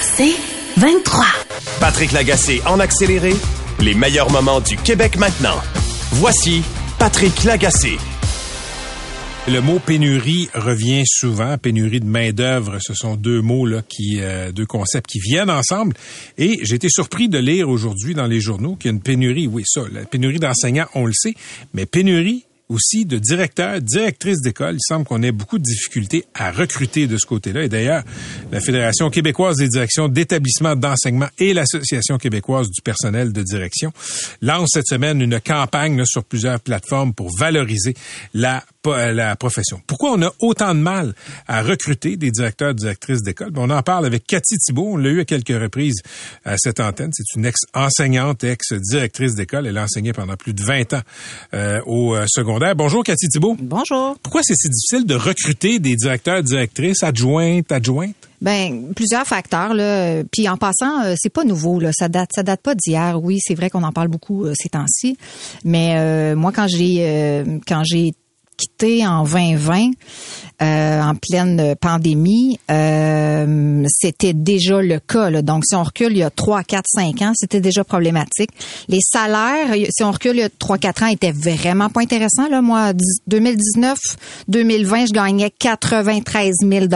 C'est 23. Patrick Lagacé en accéléré, les meilleurs moments du Québec maintenant. Voici Patrick Lagacé. Le mot pénurie revient souvent. Pénurie de main d'œuvre, ce sont deux mots là qui, euh, deux concepts qui viennent ensemble. Et j'ai été surpris de lire aujourd'hui dans les journaux qu'il y a une pénurie. Oui, ça, la pénurie d'enseignants, on le sait, mais pénurie aussi de directeurs, directrices d'école. Il semble qu'on ait beaucoup de difficultés à recruter de ce côté-là. Et d'ailleurs, la Fédération québécoise des directions d'établissements d'enseignement et l'Association québécoise du personnel de direction lancent cette semaine une campagne sur plusieurs plateformes pour valoriser la la profession. Pourquoi on a autant de mal à recruter des directeurs, directrices d'école? On en parle avec Cathy Thibault. On l'a eu à quelques reprises à cette antenne. C'est une ex-enseignante, ex-directrice d'école. Elle a enseigné pendant plus de 20 ans euh, au euh, secondaire. Bonjour, Cathy Thibault. Bonjour. Pourquoi c'est si difficile de recruter des directeurs, directrices, adjointes, adjointes? Ben plusieurs facteurs là. Puis en passant, euh, c'est pas nouveau là. Ça date, ça date pas d'hier. Oui, c'est vrai qu'on en parle beaucoup ces temps-ci. Mais moi, quand j'ai quand j'ai quitté en 2020, euh, en pleine pandémie, euh, c'était déjà le cas. Là. Donc, si on recule il y a 3, 4, 5 ans, c'était déjà problématique. Les salaires, si on recule il y a 3, 4 ans, étaient vraiment pas intéressants. Là. Moi, 2019, 2020, je gagnais 93 000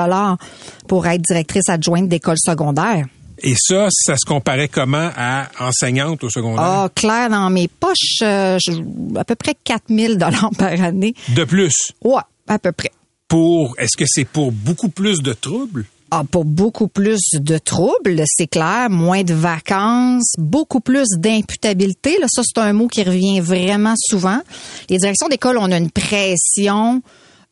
pour être directrice adjointe d'école secondaire. Et ça, ça se comparait comment à enseignante au secondaire? Ah, clair, dans mes poches, euh, à peu près 4000 dollars par année. De plus? Ouais, à peu près. Pour, est-ce que c'est pour beaucoup plus de troubles? Ah, pour beaucoup plus de troubles, c'est clair, moins de vacances, beaucoup plus d'imputabilité. Là, ça, c'est un mot qui revient vraiment souvent. Les directions d'école, on a une pression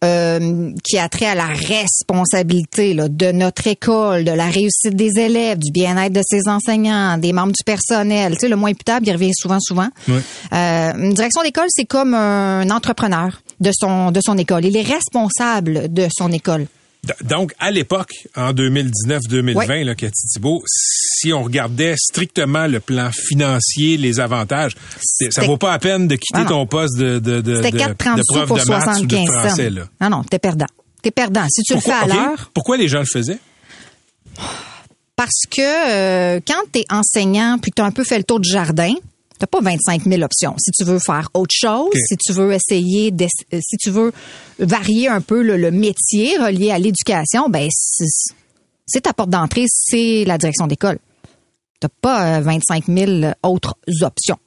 euh, qui a trait à la responsabilité là, de notre école, de la réussite des élèves, du bien-être de ses enseignants, des membres du personnel. Tu sais, le moins imputable, il revient souvent, souvent. Euh, une direction d'école, c'est comme un entrepreneur de son de son école. Il est responsable de son école. Donc, à l'époque, en 2019-2020, là, Cathy Thibault, si on regardait strictement le plan financier, les avantages, ça vaut pas la peine de quitter ton poste de, de, de, de, de prof pour de maths ou de français. Là. Non, non, t'es perdant. T'es perdant. Si tu le fais à l'heure... Pourquoi les gens le faisaient? Parce que euh, quand t'es enseignant puis t'as un peu fait le tour du jardin, T'as pas 25 000 options. Si tu veux faire autre chose, si tu veux essayer, euh, si tu veux varier un peu le, métier relié à l'éducation, ben c'est ta porte d'entrée, c'est la direction d'école. T'as pas 25 euh, 000 autres options.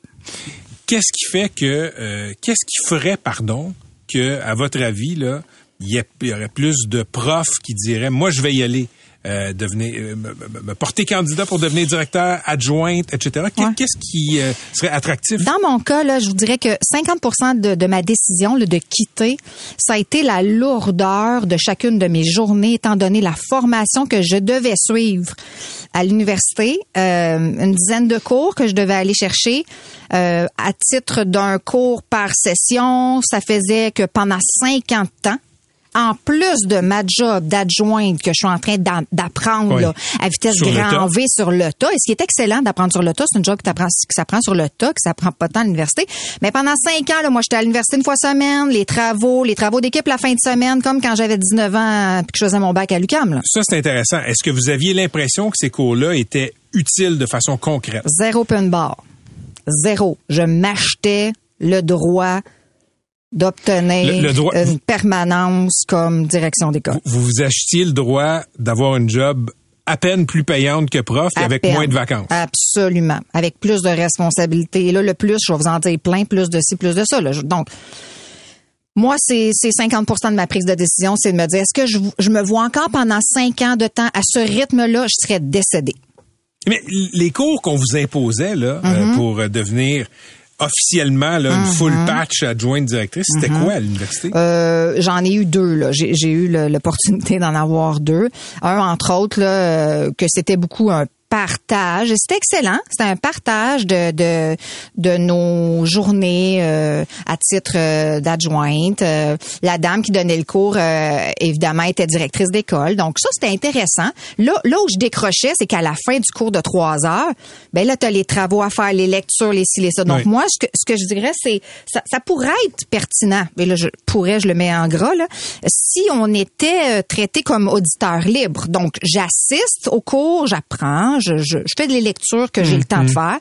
Qu'est-ce qui fait que, euh, qu'est-ce qui ferait, pardon, que, à votre avis, là, il y, aurait plus de profs qui diraient, moi, je vais y aller? Euh, devenir, euh, me, porter candidat pour devenir directeur, adjointe, etc. Qu'est-ce qui euh, serait attractif? Dans mon cas, là, je vous dirais que 50 de, de, ma décision de quitter, ça a été la lourdeur de chacune de mes journées, étant donné la formation que je devais suivre à l'université, une dizaine de cours que je devais aller chercher. à titre d'un cours par session, ça faisait que pendant 50 ans, en plus de ma job d'adjointe que je suis en train d'apprendre à vitesse grand V sur le tas, et ce qui est excellent d'apprendre sur le tas, c'est une job qui s'apprend sur le tas, qui s'apprend pas tant à l'université. Mais pendant cinq ans, là, moi, j'étais à l'université une fois semaine, les travaux, les travaux d'équipe la fin de semaine, comme quand j'avais 19 ans puis que je faisais mon bac à l'UQAM. Ça, c'est intéressant. Est-ce que vous aviez l'impression que ces cours-là étaient utiles de façon concrète? Zéro open bar. Zéro. Je m'achetais le droit d'obtenir une permanence comme direction d'école. Vous vous achetiez le droit d'avoir une job à peine plus payante que prof et avec moins de vacances. Absolument. Avec plus de responsabilités. Et là, le plus, je vais vous en dire plein, plus de ci, plus de ça. Là. Donc, moi, c'est 50% de ma prise de décision, c'est de me dire, est-ce que je, je, me vois encore pendant cinq ans de temps à ce rythme-là, je serais décédée. Mais les cours qu'on vous imposait là, euh, mm-hmm. pour devenir officiellement là, une full mhm. patch adjointe directrice. C'était mhm. quoi à l'université? Euh, J'en ai eu deux. J'ai, eu l'opportunité d'en avoir deux. Un, entre autres, là, euh, que c'était beaucoup un partage. C'était excellent. C'était un partage de de, de nos journées euh, à titre euh, d'adjointe. Euh, la dame qui donnait le cours, évidemment, était directrice d'école. Donc ça, c'était intéressant. Là, là où je décrochais, c'est qu'à la fin du cours de trois heures, ben là, tu as les travaux à faire, les lectures, les ci, les ça. Donc moi, ce que, ce que je dirais, c'est ça, ça pourrait être pertinent. Mais là, je pourrais, je le mets en gras, là, si on était traité comme auditeur libre. Donc, j'assiste au cours, j'apprends, je, je, je, fais des lectures que j'ai le temps de Mhm. faire.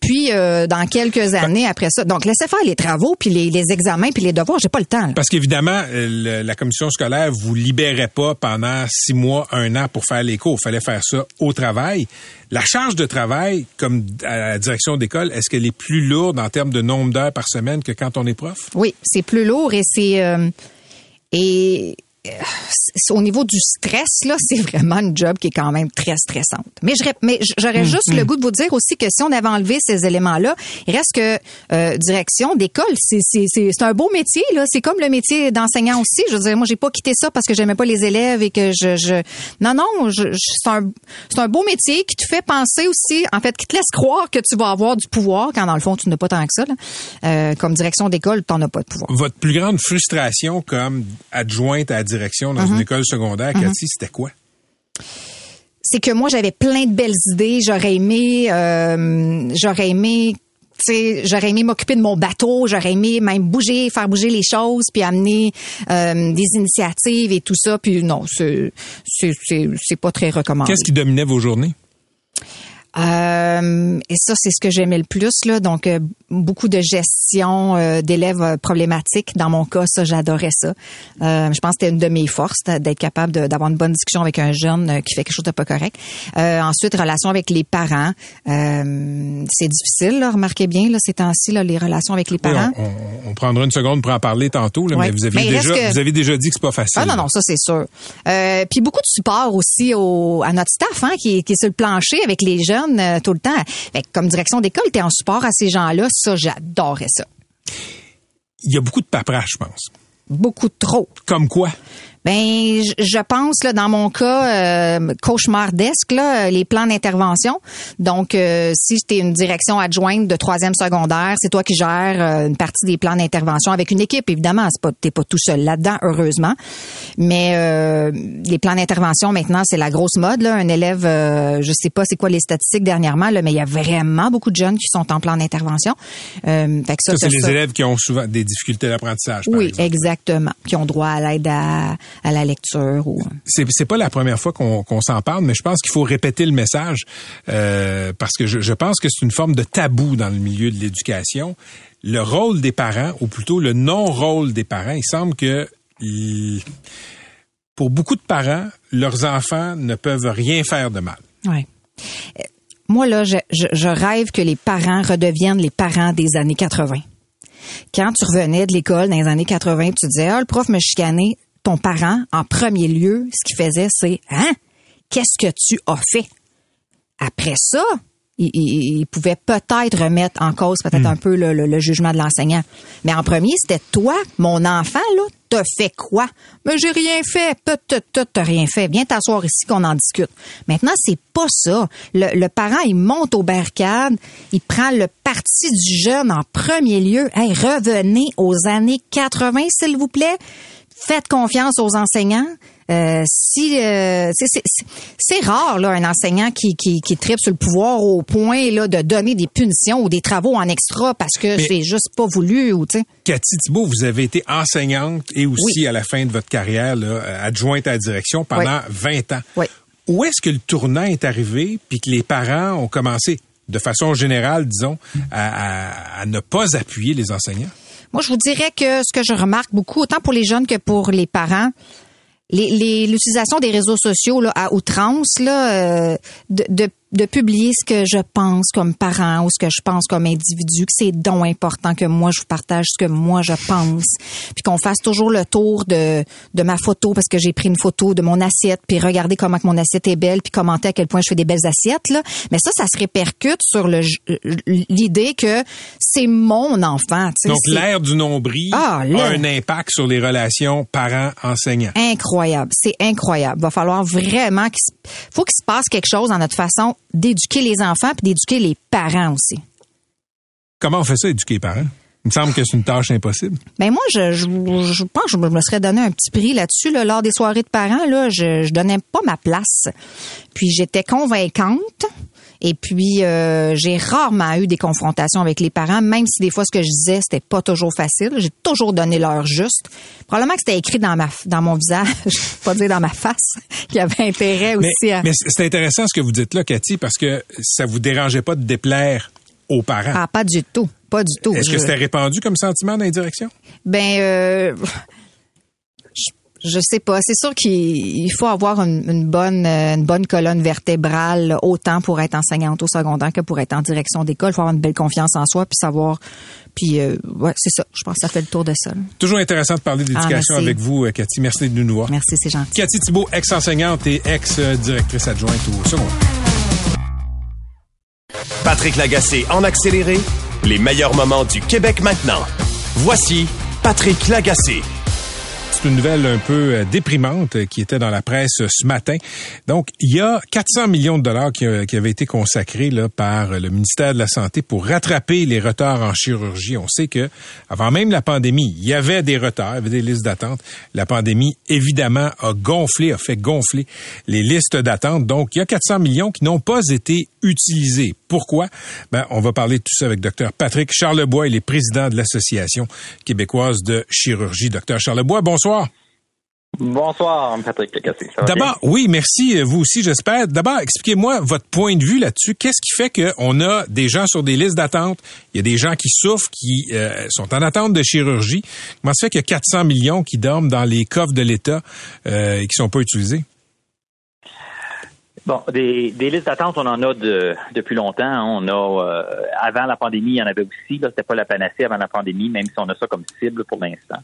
Puis, euh, dans quelques années après ça, donc laissez faire les travaux, puis les, les examens, puis les devoirs. J'ai pas le temps. là. Parce qu'évidemment, euh, la commission scolaire vous libérait pas pendant six mois, un an pour faire les cours. Il fallait faire ça au travail. La charge de travail, comme à la direction d'école, est-ce qu'elle est plus lourde en termes de nombre d'heures par semaine que quand on est prof? Oui, c'est plus lourd et c'est euh, et c'est- au niveau du stress là, c'est vraiment une job qui est quand même très stressante. Mais je mais j'aurais juste le goût de vous dire aussi que si on avait enlevé ces éléments là, il reste que euh, direction d'école, c'est c'est c'est c'est un beau métier là, c'est comme le métier d'enseignant aussi. Je veux dire moi j'ai pas quitté ça parce que j'aimais pas les élèves et que je je non non, je, je- c'est un c'est un beau métier qui te fait penser aussi en fait qui te laisse croire que tu vas avoir du pouvoir quand dans le fond tu n'as pas tant que ça là. Euh, comme direction d'école, tu n'en as pas de pouvoir. Votre plus grande frustration comme adjointe à direction dans une école secondaire, Cathy, c'était quoi? c'est que moi j'avais plein de belles idées. J'aurais aimé, euh, j'aurais aimé, tu sais, j'aurais aimé m'occuper de mon bateau. J'aurais aimé même bouger, faire bouger les choses, puis amener euh, des initiatives et tout ça. Puis non, c'est c'est c'est c'est pas très recommandé. Qu'est-ce qui dominait vos journées? Euh, et ça, c'est ce que j'aimais le plus. Là. Donc, euh, beaucoup de gestion euh, d'élèves euh, problématiques. Dans mon cas, ça, j'adorais ça. Euh, je pense que c'était une de mes forces, d'être capable d'avoir une bonne discussion avec un jeune euh, qui fait quelque chose de pas correct. Euh, ensuite, relation avec les parents. Euh, c'est difficile, là, remarquez bien, là, ces temps-ci, les relations avec les Oui, parents. on, on- on prendra une seconde pour en parler tantôt, là, mais vous avez déjà, que- vous avez déjà dit que c'est pas facile. Ah non, non, ça c'est sûr. Euh, puis beaucoup de support aussi au, à notre staff hein, qui, qui est sur le plancher avec les jeunes euh, tout le temps. Fait que comme direction d'école, tu es en support à ces gens-là. Ça, j'adorais ça. Il y a beaucoup de paperasse, je pense. Beaucoup trop. Comme quoi? Ben, je- je pense là dans mon cas euh, cauchemardesque là, les plans d'intervention. Donc, euh, si tu es une direction adjointe de troisième secondaire, c'est toi qui gères euh, une partie des plans d'intervention avec une équipe. Évidemment, c'est pas t'es pas tout seul là-dedans, heureusement. Mais euh, les plans d'intervention maintenant, c'est la grosse mode. Là. Un élève, euh, je sais pas c'est quoi les statistiques dernièrement, là, mais il y a vraiment beaucoup de jeunes qui sont en plan d'intervention. Euh, fait que ça, Ça, c'est les élèves qui ont souvent des difficultés d'apprentissage, par Oui, exemple. exactement. Qui ont droit à l'aide à, à la lecture ou. c'est pas la première fois qu'on s'en parle, mais je pense qu'il faut répéter le message euh, parce que je, je pense que c'est une forme de tabou dans le milieu de l'éducation. Le rôle des parents, ou plutôt le non-rôle des parents, il semble que il- pour beaucoup de parents, leurs enfants ne peuvent rien faire de mal. Ouais. Moi, là, je, je, je rêve que les parents redeviennent les parents des années 80. Quand tu revenais de l'école dans les années 80, tu disais, ah, le prof me chicanait. Ton parent, en premier lieu, ce qu'il faisait, c'est, hein? Qu'est-ce que tu as fait? Après ça, il, il- il pouvait peut-être remettre en cause peut-être un peu le, le- le jugement de l'enseignant. Mais en premier, c'était toi, mon enfant, là, t'as fait quoi? Mais j'ai rien fait. Peut-être t'as rien fait. Viens t'asseoir ici qu'on en discute. Maintenant, c'est pas ça. Le, le parent, il monte aux barricades, il prend le parti du jeune en premier lieu. Hey, revenez aux années 80, s'il vous plaît. Faites confiance aux enseignants. Euh, si euh, c'est- rare là un enseignant qui qui qui tripe sur le pouvoir au point là de donner des punitions ou des travaux en extra parce que c'est juste pas voulu ou tu sais. Cathy Thibault, vous avez été enseignante et aussi Oui. à la fin de votre carrière là, adjointe à la direction pendant 20 ans. Oui. Où est-ce que le tournant est arrivé puis que les parents ont commencé, de façon générale, disons, à, à- à ne pas appuyer les enseignants? Moi, je vous dirais que ce que je remarque beaucoup, autant pour les jeunes que pour les parents, les- les- l'utilisation des réseaux sociaux là, à outrance, là, euh, de, de, de publier ce que je pense comme parent ou ce que je pense comme individu, que c'est donc important que moi je vous partage ce que moi je pense, puis qu'on fasse toujours le tour de, de ma photo parce que j'ai pris une photo de mon assiette, puis regarder comment que mon assiette est belle, puis commenter à quel point je fais des belles assiettes là. Mais ça, ça se répercute sur le l'idée que c'est mon enfant. Donc, l'ère du nombril Ah, a un impact sur les relations parents-enseignants. incroyable. C'est incroyable. Va falloir vraiment qu'il se- faut qu'il se passe quelque chose dans notre façon d'éduquer les enfants puis d'éduquer les parents aussi. Comment on fait ça, éduquer les parents? Il me semble que c'est une tâche impossible. Ben moi, je, je, je pense que je me serais donné un petit prix là-dessus. Là, lors des soirées de parents, là, je, je donnais pas ma place. Puis j'étais convaincante. Et puis euh, j'ai rarement eu des confrontations avec les parents, même si des fois ce que je disais c'était pas toujours facile. J'ai toujours donné l'heure juste. Probablement que c'était écrit dans ma dans mon visage, pas dire dans ma face, qu'il y avait intérêt aussi. Mais, à... mais c'est intéressant ce que vous dites là, Cathy, parce que ça vous dérangeait pas de déplaire aux parents. Ah, pas du tout. Pas du tout. Est-ce que c'était répandu comme sentiment dans les directions? Ben, euh, je, sais pas. C'est sûr qu'il il faut avoir une, une bonne euh, une bonne colonne vertébrale autant pour être enseignante au secondaire que pour être en direction d'école. Il faut avoir une belle confiance en soi puis savoir. Puis euh, ouais, c'est ça. Je pense que ça fait le tour de ça. Toujours intéressant de parler d'éducation Ah, merci. avec vous, euh, Cathy. Merci de nous voir. Merci, c'est gentil. Cathy Thibault, ex-enseignante et ex-directrice adjointe au secondaire. Patrick Lagacé en accéléré, les meilleurs moments du Québec maintenant. Voici Patrick Lagacé. C'est une nouvelle un peu euh, déprimante euh, qui était dans la presse euh, ce matin. Donc, il y a 400 millions de dollars qui, avaient été consacrés par le ministère de la Santé pour rattraper les retards en chirurgie. On sait que avant même la pandémie, il y avait des retards, il y avait des listes d'attente. La pandémie, évidemment, a gonflé, a fait gonfler les listes d'attente. Donc, il y a 400 millions qui n'ont pas été utilisés. Pourquoi? Ben, on va parler de tout ça avec Dr Patrick Charlebois. Il est président de l'Association québécoise de chirurgie. Dr Charlebois, bonsoir. Bonsoir, Patrick? D'abord, oui, merci, euh, vous aussi, j'espère. D'abord, expliquez-moi votre point de vue là-dessus. Qu'est-ce qui fait qu'on a des gens sur des listes d'attente, il y a des gens qui souffrent, qui euh, sont en attente de chirurgie. Comment ça fait qu'il y a 400 millions qui dorment dans les coffres de l'État euh, et qui sont pas utilisés? Bon, des, des listes d'attente, on en a de, depuis longtemps. On a euh, avant la pandémie, il y en avait aussi. Là, c'était pas la panacée avant la pandémie, même si on a ça comme cible pour l'instant.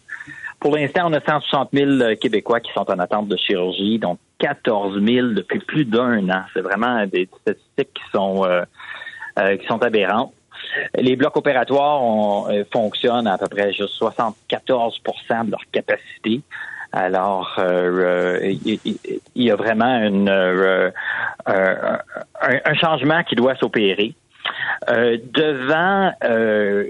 Pour l'instant, on a 160 000 Québécois qui sont en attente de chirurgie, donc 14 000 depuis plus d'un an. C'est vraiment des statistiques qui sont euh, euh, qui sont aberrantes. Les blocs opératoires on, euh, fonctionnent à peu près juste 74% de leur capacité. Alors, euh, euh, il y, a vraiment une, euh, euh, un, un changement qui doit s'opérer. Euh, devant euh,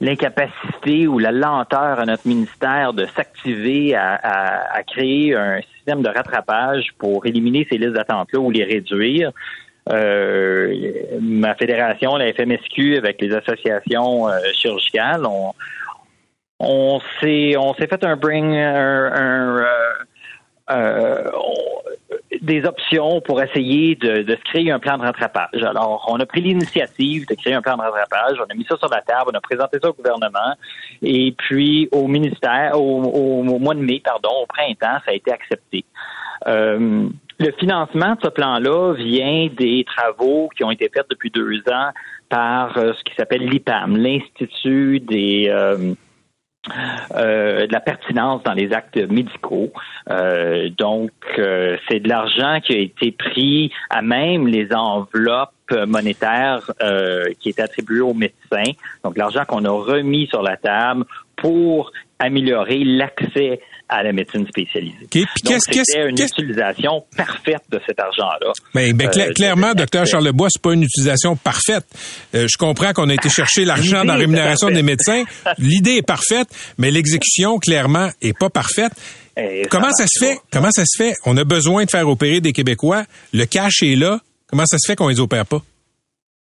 l'incapacité ou la lenteur à notre ministère de s'activer à, à- à créer un système de rattrapage pour éliminer ces listes d'attente-là ou les réduire. Euh, ma fédération, la FMSQ, avec les associations chirurgicales, on, on s'est on s'est fait un bring un, euh, euh, des options pour essayer de, de créer un plan de rattrapage. Alors, on a pris l'initiative de créer un plan de rattrapage, on a mis ça sur la table, on a présenté ça au gouvernement, et puis au ministère, au, au- mois de mai, pardon, au printemps, ça a été accepté. Euh, le financement de ce plan-là vient des travaux qui ont été faits depuis deux ans par euh, ce qui s'appelle l'IPAM, l'Institut des euh, de la pertinence dans les actes médicaux. Euh, donc, euh, c'est de l'argent qui a été pris à même les enveloppes monétaires euh, qui étaient attribuées aux médecins. Donc, l'argent qu'on a remis sur la table pour améliorer l'accès à la médecine spécialisée. OK, puis Donc, c'était une utilisation parfaite de cet argent-là. Ben, cla- Euh, clairement, docteur Charlebois, c'est pas une utilisation parfaite. Euh, je comprends qu'on a été chercher l'argent dans la rémunération des médecins. L'idée est parfaite, mais l'exécution, clairement, est pas parfaite. Et Comment ça ça se fait? Comment ça se fait? On a besoin de faire opérer des Québécois. Le cash est là. Comment ça se fait qu'on les opère pas?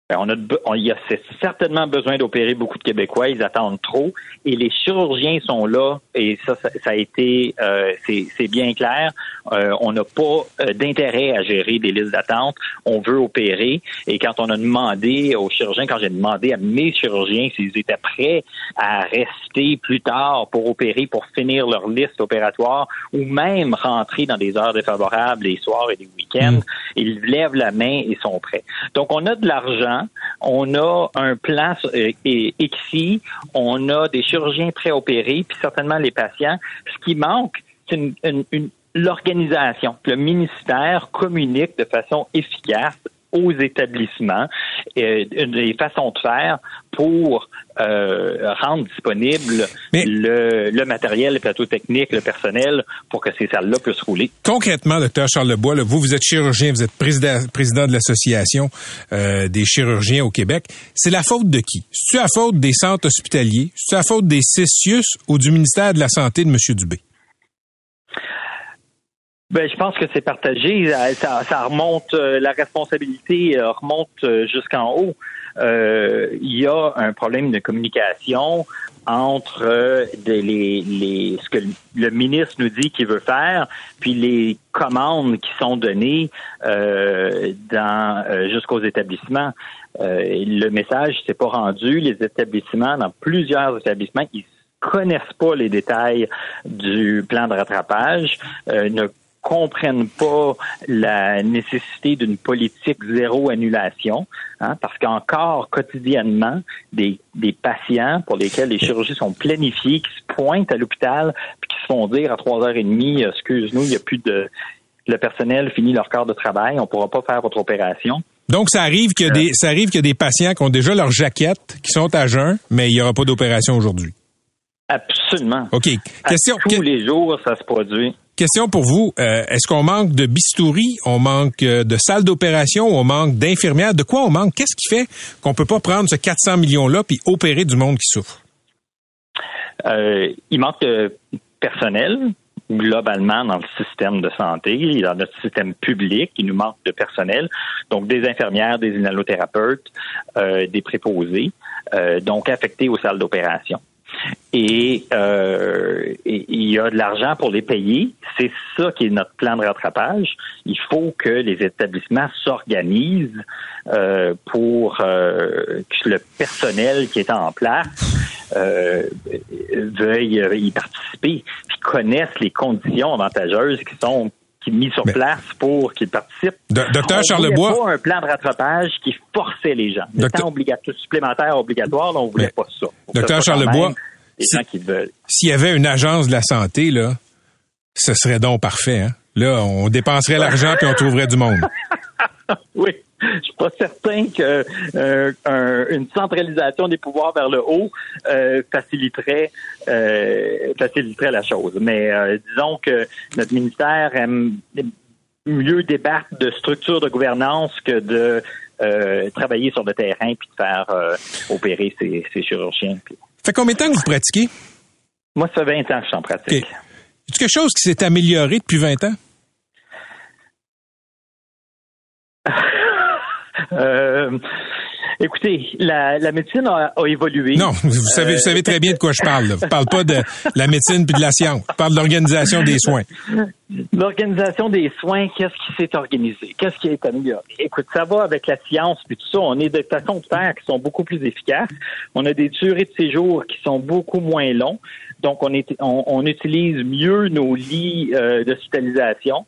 Ben, On a, on- il y a certainement besoin d'opérer beaucoup de Québécois. Ils attendent trop. Et les chirurgiens sont là. Et ça, ça, a été, euh, c'est bien clair. Euh, on n'a pas euh, d'intérêt à gérer des listes d'attente. On veut opérer. Et quand on a demandé aux chirurgiens, quand j'ai demandé à mes chirurgiens s'ils étaient prêts à rester plus tard pour opérer, pour finir leur liste opératoire, ou même rentrer dans des heures défavorables les soirs et les week-ends, ils lèvent la main et sont prêts. Donc, on a de l'argent, on a un plan euh, ici, on a des chirurgiens opérer, puis certainement les patients. Ce qui manque, c'est une, une- une- l'organisation. Le ministère communique de façon efficace aux établissements euh, des façons de faire pour euh, rendre disponible le, le, matériel, le plateau technique, le personnel pour que ces salles-là puissent rouler. Concrètement, docteur Charles Lebois, vous, vous êtes chirurgien, vous êtes président, président de l'association euh, des chirurgiens au Québec. C'est la faute de qui? C'est la faute des centres hospitaliers? C'est la faute des CISIUS ou du ministère de la Santé de M. Dubé? Ben, je pense que c'est partagé. Ça, ça remonte, euh, la responsabilité euh, remonte euh, jusqu'en haut. Il y a un problème de communication entre les, les, ce que le ministre nous dit qu'il veut faire, puis les commandes qui sont données dans jusqu'aux établissements. le message s'est pas rendu. Les établissements, dans plusieurs établissements, ils connaissent pas les détails du plan de rattrapage, ne comprennent pas la nécessité d'une politique zéro annulation, hein, parce qu'encore quotidiennement, des, des patients pour lesquels les chirurgies sont planifiées, qui se pointent à l'hôpital, puis qui se font dire à trois heures et demie, excuse-nous, il n'y a plus de le personnel finit leur quart de travail, on pourra pas faire votre opération. Donc, ça arrive qu'il y a des, ça arrive qu'il y a des patients qui ont déjà leur jaquette, qui sont à jeun, mais il n'y aura pas d'opération aujourd'hui. Absolument. OK. Question. tous les jours, ça se produit. Question pour vous. Euh, est-ce qu'on manque de bistouri, on manque euh, de salles d'opération, on manque d'infirmières? De quoi on manque? Qu'est-ce qui fait qu'on peut pas prendre ce 400 millions-là puis opérer du monde qui souffre? Euh, il manque de personnel globalement dans le système de santé, dans notre système public, il nous manque de personnel, donc des infirmières, des inhalothérapeutes, des préposés, donc affectés aux salles d'opération. Euh, et il y a de l'argent pour les payer. C'est ça qui est notre plan de rattrapage. Il faut que les établissements s'organisent euh, pour euh, que le personnel qui est en place veuille y participer, puis connaissent les conditions avantageuses qui sont mises sur place pour qu'ils participent. Docteur Charlebois? pas un plan de rattrapage qui forçait les gens. Le temps obligatoire, supplémentaire obligatoire, on voulait pas ça. Docteur Charlebois, s'il y avait une agence de la santé, là, ce serait donc parfait. Hein? Là, on dépenserait l'argent puis on trouverait du monde. oui. Pas certain que euh, une centralisation des pouvoirs vers le haut euh, faciliterait euh, faciliterait la chose. Mais disons que notre ministère aime mieux débattre de structures de gouvernance que de travailler sur le terrain puis de faire opérer ces, ces chirurgiens. Fait combien de temps que vous pratiquez? Moi, ça fait 20 ans que je suis en pratique. Okay. Est-ce quelque chose qui s'est amélioré depuis 20 ans? Euh, Écoutez, la, la médecine a, évolué. Non, vous savez, vous savez très bien de quoi je parle. Là. Je parle pas de la médecine puis de la science. Je parle de l'organisation des soins. L'organisation des soins, qu'est-ce qui s'est organisé? Qu'est-ce qui est amélioré? Écoute, ça va avec la science puis tout ça. On est de façons de faire qui sont beaucoup plus efficaces. On a des durées de séjour qui sont beaucoup moins longs. Donc, on, est, on, utilise mieux nos lits euh, d'hospitalisation.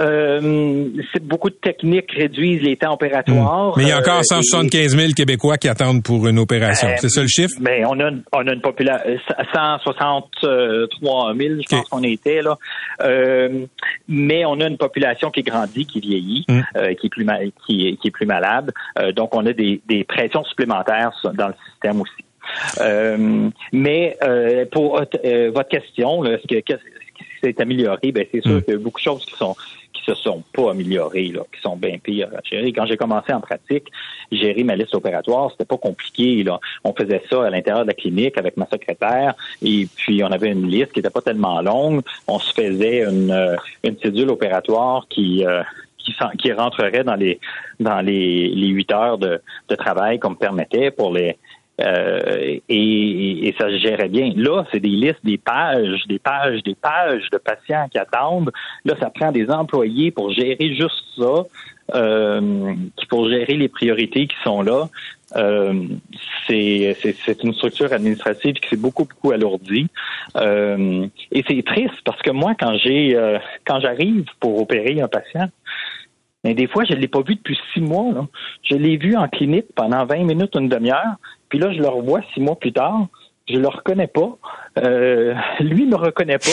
Euh, c'est beaucoup de techniques réduisent les temps opératoires. Mais il y a encore 175 euh, 000 Québécois qui attendent pour une opération. c'est ça le chiffre? Mais on a, on a une population, 163 000, je pense qu'on était là. Euh, mais on a une population qui grandit, qui vieillit, hmm. qui est plus qui, qui, est plus malade. donc on a des, des pressions supplémentaires dans le système aussi. mais pour votre question, est-ce que s'est amélioré? Ben c'est sûr hmm. qu'il y a beaucoup de choses qui sont se sont pas améliorés, là, qui sont bien pires à gérer. Quand j'ai commencé en pratique, gérer ma liste opératoire, c'était pas compliqué. Là. On faisait ça à l'intérieur de la clinique avec ma secrétaire, et puis on avait une liste qui était pas tellement longue. On se faisait une, euh, une cédule opératoire qui euh, qui, qui rentrerait dans les dans les, les 8 heures de, de travail qu'on me permettait pour les euh, et, ça se gérait bien. Là, c'est des listes, des pages, des pages, des pages de patients qui attendent. Là, ça prend des employés pour gérer juste ça, euh, pour gérer les priorités qui sont là. Euh, c'est une structure administrative qui s'est beaucoup beaucoup alourdie et c'est triste parce que moi quand j'ai quand j'arrive pour opérer un patient mais des fois je l'ai pas vu depuis six mois je l'ai vu en clinique pendant 20 minutes une demi-heure puis là, je le revois six mois plus tard. Je le reconnais pas. Euh, lui me reconnaît pas.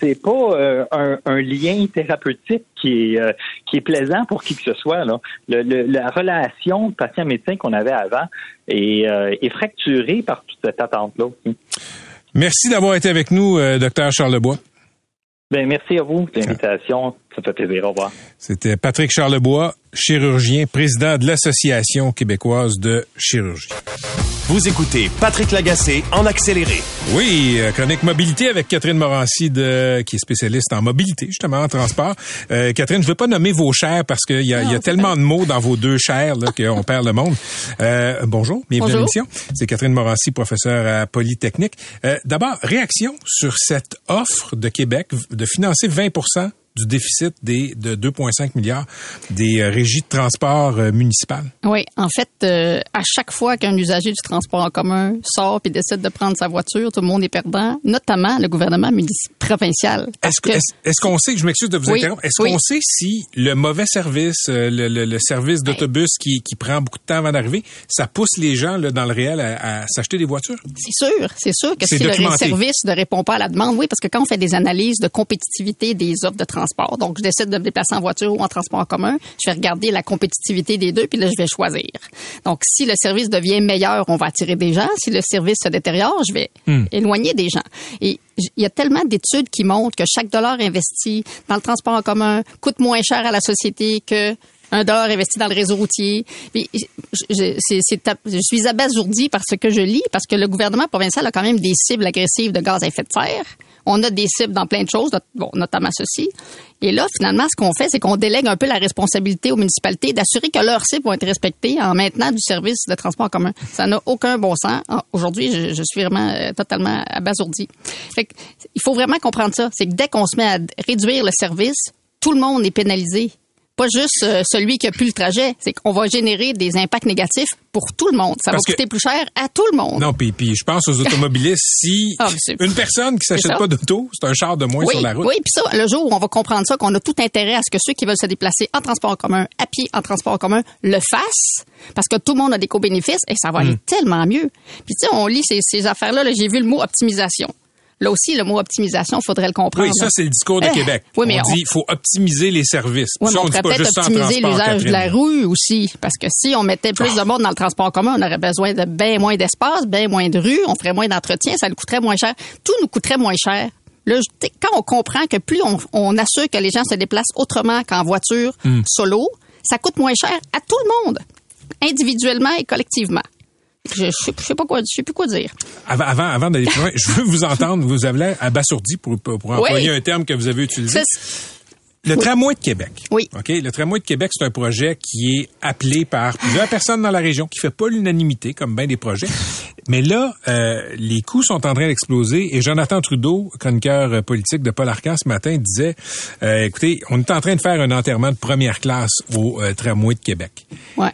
c'est pas euh, un, lien thérapeutique qui est euh, qui est plaisant pour qui que ce soit. Là. la relation patient-médecin qu'on avait avant est, euh, est fracturée par toute cette attente-là. Merci d'avoir été avec nous, docteur Charlebois. Ben, merci à vous de l'invitation. Ça fait plaisir. Au revoir. C'était Patrick Charlebois, chirurgien, président de l'Association québécoise de chirurgie. Vous écoutez Patrick Lagacé en accéléré. Oui, euh, chronique mobilité avec Catherine Morancy de, qui est spécialiste en mobilité, justement en transport. Euh, Catherine, je ne veux pas nommer vos chairs parce qu'il y a, y a tellement de mots dans vos deux chairs qu'on perd le monde. Euh, bonjour, bienvenue à l'émission. C'est Catherine Morancy, professeure à Polytechnique. Euh, D'abord, réaction sur cette offre de Québec de financer 20 du déficit des de 2,5 milliards des euh, régies de transport euh, municipales. Oui, en fait, euh, à chaque fois qu'un usager du transport en commun sort et décide de prendre sa voiture, tout le monde est perdant, notamment le gouvernement provincial. Est-ce qu'on sait, je m'excuse de vous interrompre, est-ce qu'on sait si le mauvais service, le, le, service d'autobus qui, qui prend beaucoup de temps avant d'arriver, ça pousse les gens là, dans le réel à, à s'acheter des voitures? C'est sûr, c'est sûr que si le service ne répond pas à la demande, oui, parce que quand on fait des analyses de compétitivité des offres de transport, donc, je décide de me déplacer en voiture ou en transport en commun. Je vais regarder la compétitivité des deux, puis là, je vais choisir. Donc, si le service devient meilleur, on va attirer des gens. Si le service se détériore, je vais hmm. éloigner des gens. Et il y a tellement d'études qui montrent que chaque dollar investi dans le transport en commun coûte moins cher à la société que un dollar investi dans le réseau routier. je, je suis abasourdie par ce que je lis, parce que le gouvernement provincial a quand même des cibles agressives de gaz à effet de serre. On a des cibles dans plein de choses, notamment ceci. Et là, finalement, ce qu'on fait, c'est qu'on délègue un peu la responsabilité aux municipalités d'assurer que leurs cibles vont être respectées en maintenant du service de transport en commun. Ça n'a aucun bon sens. Ah, aujourd'hui, je, suis vraiment euh, totalement abasourdi. Fait il faut vraiment comprendre ça. C'est que dès qu'on se met à réduire le service, tout le monde est pénalisé pas juste euh, celui qui a pu le trajet, c'est qu'on va générer des impacts négatifs pour tout le monde. Ça va coûter plus cher à tout le monde. Non, puis, puis je pense aux automobilistes. si ah, une personne qui s'achète pas d'auto, c'est un char de moins sur la route. Oui, puis ça, le jour où on va comprendre ça, qu'on a tout intérêt à ce que ceux qui veulent se déplacer en transport en commun, à pied, en transport en commun, le fassent, parce que tout le monde a des co-bénéfices, et ça va aller hmm. tellement mieux. Puis tu sais, on lit ces, ces affaires-là, -là, j'ai vu le mot optimisation. Là aussi, le mot optimisation, il faudrait le comprendre. Oui, ça, c'est le discours de eh, Québec. Oui, mais on, dit qu'il faut optimiser les services. Oui, mais on, optimiser l'usage de la rue aussi. Parce que si on mettait plus de monde dans le transport commun, on aurait besoin de bien moins d'espace, bien moins de rues, on ferait moins d'entretien, ça nous coûterait moins cher. Tout nous coûterait moins cher. Là, quand on comprend que plus on, assure que les gens se déplacent autrement qu'en voiture hmm. solo, ça coûte moins cher à tout le monde, individuellement et collectivement. Je, je, sais pas quoi, je sais plus quoi dire. Avant, avant, avant d'aller plus loin, je veux vous entendre. Vous avez l'air abasourdi pour, pour employer un terme que vous avez utilisé. Le tramway de Québec. Oui. OK? Le tramway de Québec, c'est un projet qui est appelé par plusieurs personnes dans la région, qui fait pas l'unanimité, comme bien des projets. Mais là, euh, les coûts sont en train d'exploser et Jonathan Trudeau, chroniqueur politique de Paul Arcand ce matin, disait, euh, écoutez, on est en train de faire un enterrement de première classe au euh, tramway de Québec. Ouais.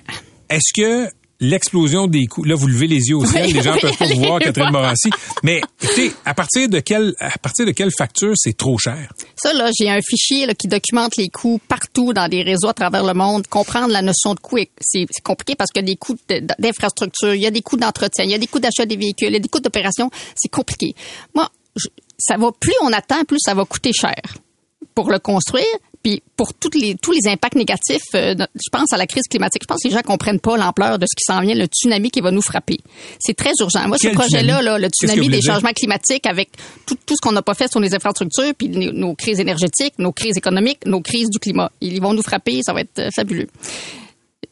Est-ce que l'explosion des coûts. Là, vous levez les yeux au ciel, les gens peuvent pas vous voir, Catherine Morancy. Mais écoutez, à partir de quelle à partir de quelle facture c'est trop cher? Ça là, j'ai un fichier là, qui documente les coûts partout dans des réseaux à travers le monde. Comprendre la notion de coût, c'est compliqué parce qu'il y a des coûts d'infrastructure, il y a des coûts d'entretien, il y a des coûts d'achat des véhicules, il y a des coûts d'opération. C'est compliqué. Moi, ça va plus on attend, plus ça va coûter cher pour le construire puis pour toutes les, tous les impacts négatifs, euh, je pense à la crise climatique. Je pense que les gens comprennent pas l'ampleur de ce qui s'en vient, le tsunami qui va nous frapper. C'est très urgent. Moi, ce projet-là, là, le tsunami des changements climatiques, avec tout, tout ce qu'on n'a pas fait sur les infrastructures, puis nos, crises énergétiques, nos crises économiques, nos crises du climat, ils vont nous frapper. Ça va être euh, fabuleux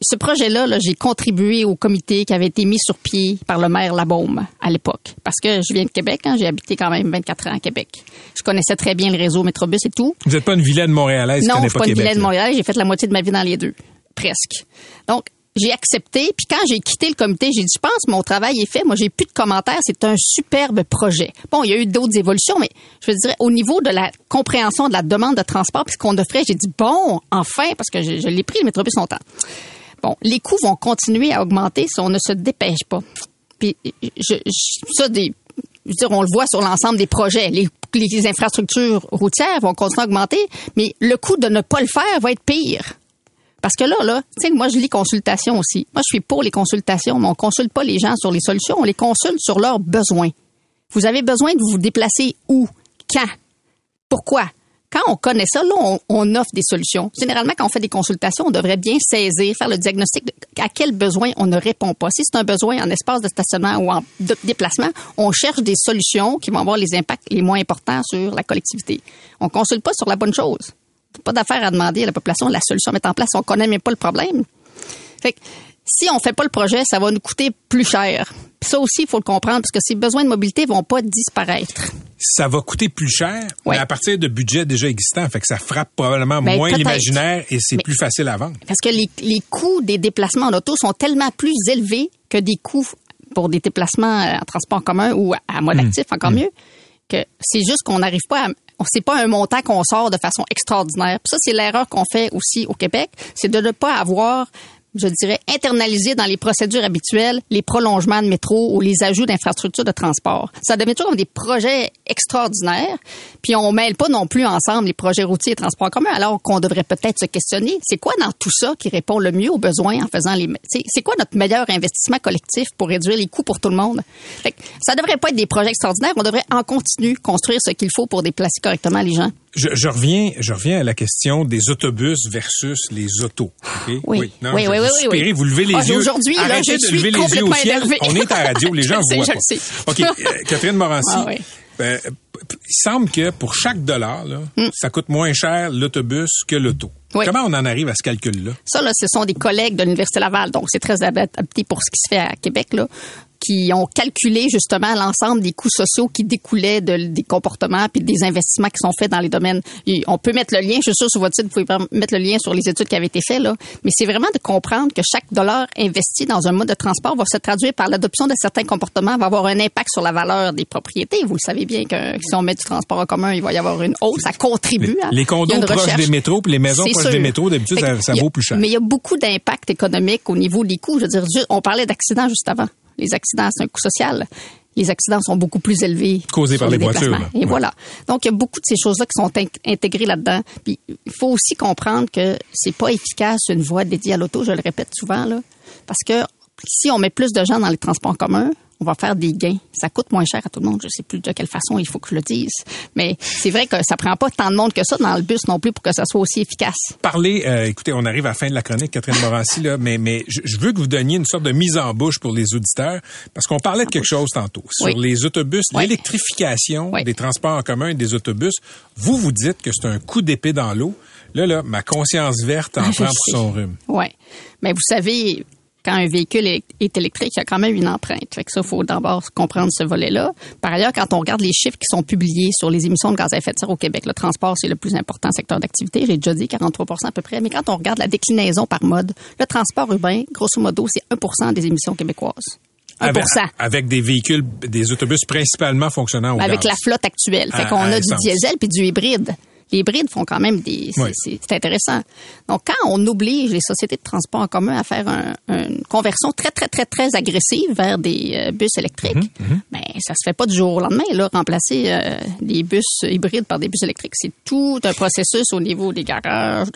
ce projet-là, -là, j'ai contribué au comité qui avait été mis sur pied par le maire Labaume à l'époque. Parce que je viens de Québec, hein, j'ai habité quand même 24 ans à Québec. Je connaissais très bien le réseau Métrobus et tout. Vous n'êtes pas une vilaine montréalaise non, qui connaît pas, pas une vilaine montréalaise. J'ai fait la moitié de ma vie dans les deux, presque. Donc, j'ai accepté. Puis quand j'ai quitté le comité, j'ai dit, je pense, mon travail est fait. Moi, j'ai plus de commentaires. C'est un superbe projet. Bon, il y a eu d'autres évolutions, mais je veux dire, au niveau de la compréhension de la demande de transport, puis ce qu'on offrait, j'ai dit, bon, enfin, parce que je, je l'ai pris le métrobus longtemps. Bon, les coûts vont continuer à augmenter si on ne se dépêche pas. Puis, ça, on le voit sur l'ensemble des projets. Les, infrastructures routières vont continuer à augmenter, mais le coût de ne pas le faire va être pire. Parce que là, là, tu moi, je lis consultation aussi. Moi, je suis pour les consultations, mais on consulte pas les gens sur les solutions, on les consulte sur leurs besoins. Vous avez besoin de vous déplacer où? Quand? Pourquoi? Quand on connaît ça, là, on, offre des solutions. Généralement, quand on fait des consultations, on devrait bien saisir, faire le diagnostic de à quel besoin on ne répond pas. Si c'est un besoin en espace de stationnement ou en déplacement, on cherche des solutions qui vont avoir les impacts les moins importants sur la collectivité. On consulte pas sur la bonne chose. Pas d'affaire à demander à la population la solution à mettre en place. On connaît même pas le problème. Fait que, si on fait pas le projet, ça va nous coûter plus cher. ça aussi, il faut le comprendre parce que ces besoins de mobilité vont pas disparaître ça va coûter plus cher, mais à partir de budgets déjà existants. Fait que ça frappe probablement ben, moins l'imaginaire et c'est plus facile à vendre. Parce que les, les coûts des déplacements en auto sont tellement plus élevés que des coûts pour des déplacements euh, en transport en commun ou à mode hmm. actif, encore hmm. mieux, que c'est juste qu'on n'arrive pas à c'est pas un montant qu'on sort de façon extraordinaire. Puis ça, c'est l'erreur qu'on fait aussi au Québec, c'est de ne pas avoir je dirais, internaliser dans les procédures habituelles les prolongements de métro ou les ajouts d'infrastructures de transport. Ça devient toujours des projets extraordinaires, puis on mêle pas non plus ensemble les projets routiers et transports communs, alors qu'on devrait peut-être se questionner, c'est quoi dans tout ça qui répond le mieux aux besoins en faisant les... C'est quoi notre meilleur investissement collectif pour réduire les coûts pour tout le monde? Fait que ça devrait pas être des projets extraordinaires, on devrait en continu construire ce qu'il faut pour déplacer correctement les gens. Je, reviens, je reviens à la question des autobus versus les autos. Oui. oui, oui, oui, oui, Vous levez les ah, yeux. Aujourd'hui, là, je suis lever les yeux au ciel. On est à la radio, les gens voient pas. OK, euh, Catherine Morancy. Ah, ben, il semble que pour chaque dollar, là, hmm. ça coûte moins cher l'autobus que l'auto. Comment on en arrive à ce calcul-là? Ça, là, ce sont des collègues de l'Université Laval, donc c'est très adapté pour ce qui se fait à Québec. Là qui ont calculé justement l'ensemble des coûts sociaux qui découlaient de, des comportements puis des investissements qui sont faits dans les domaines. on peut mettre le lien, je suis sûr sur votre site, vous pouvez mettre le lien sur les études qui avaient été faites là, mais c'est vraiment de comprendre que chaque dollar investi dans un mode de transport va se traduire par l'adoption de certains comportements, va avoir un impact sur la valeur des propriétés. Vous le savez bien que si on met du transport en commun, il va y avoir une hausse, ça contribue. Les, condos proches des métros, puis les maisons proches des métros, d'habitude ça, vaut plus cher. Mais il y a beaucoup d'impact économique au niveau des coûts. Je veux dire, on parlait d'accidents juste avant. Les accidents, c'est un coût social. Les accidents sont beaucoup plus élevés. Causés par les, voitures. Et voilà. Donc, il y a beaucoup de ces choses-là qui sont intégrées là-dedans. Puis, il faut aussi comprendre que c'est pas efficace une voie dédiée à l'auto, je le répète souvent, là. Parce que si on met plus de gens dans les transports en commun, on va faire des gains. Ça coûte moins cher à tout le monde. Je sais plus de quelle façon il faut que je le dise. Mais c'est vrai que ça prend pas tant de monde que ça dans le bus non plus pour que ça soit aussi efficace. Parlez, euh, écoutez, on arrive à la fin de la chronique, Catherine Morancy, là, mais, mais je veux que vous donniez une sorte de mise en bouche pour les auditeurs, parce qu'on parlait de quelque chose tantôt. Sur les autobus, l'électrification des transports en commun et des autobus, vous vous dites que c'est un coup d'épée dans l'eau. Là, là, ma conscience verte en prend pour son rhume. Oui. Mais vous savez, quand un véhicule est électrique, il y a quand même une empreinte. Fait que ça, faut d'abord comprendre ce volet-là. Par ailleurs, quand on regarde les chiffres qui sont publiés sur les émissions de gaz à effet de serre au Québec, le transport, c'est le plus important secteur d'activité. J'ai déjà dit 43% à peu près. Mais quand on regarde la déclinaison par mode, le transport urbain, grosso modo, c'est 1% des émissions québécoises. 1 avec, avec, des véhicules, des autobus principalement fonctionnant au Avec la flotte actuelle. Fait qu'on a du diesel puis du hybride les hybrides font quand même des... C'est intéressant. Donc, quand on oblige les sociétés de transport en commun à faire une conversion très, très, très, très agressive vers des euh, bus électriques, mm ben, ça se fait pas du jour au lendemain. Là, remplacer euh, des bus hybrides par des bus électriques, c'est tout un processus au niveau des garages.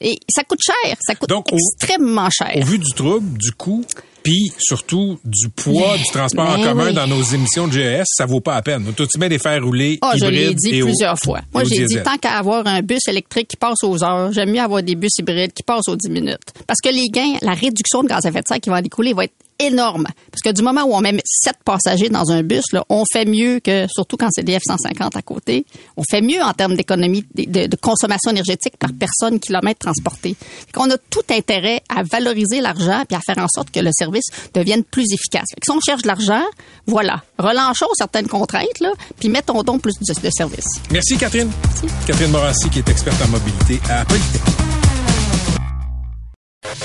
Et ça coûte cher. Ça coûte extrêmement cher. Au vu du trouble, du coût, puis surtout du poids du transport en commun dans nos émissions de GES, ça vaut pas la peine. Tout de même les faire rouler oh, je l'ai dit plusieurs fois. Moi, j'ai dit tant qu'à avoir un bus électrique qui passe aux heures, j'aime mieux avoir des bus hybrides qui passent aux 10 minutes. Parce que les gains, la réduction de gaz à effet de serre qui va en découler va être énorme. Parce que du moment où on met sept passagers dans un bus, là, on fait mieux que, surtout quand c'est des F-150 à côté, on fait mieux en termes d'économie, de, consommation énergétique par personne kilomètre transporté. On a tout intérêt à valoriser l'argent puis à faire en sorte que le service devienne plus efficace. si on cherche de l'argent, voilà. Relançons certaines contraintes, là, puis mettons donc plus de, de services. Merci, Catherine. Merci. Catherine Morassi, qui est experte en mobilité à Polytech.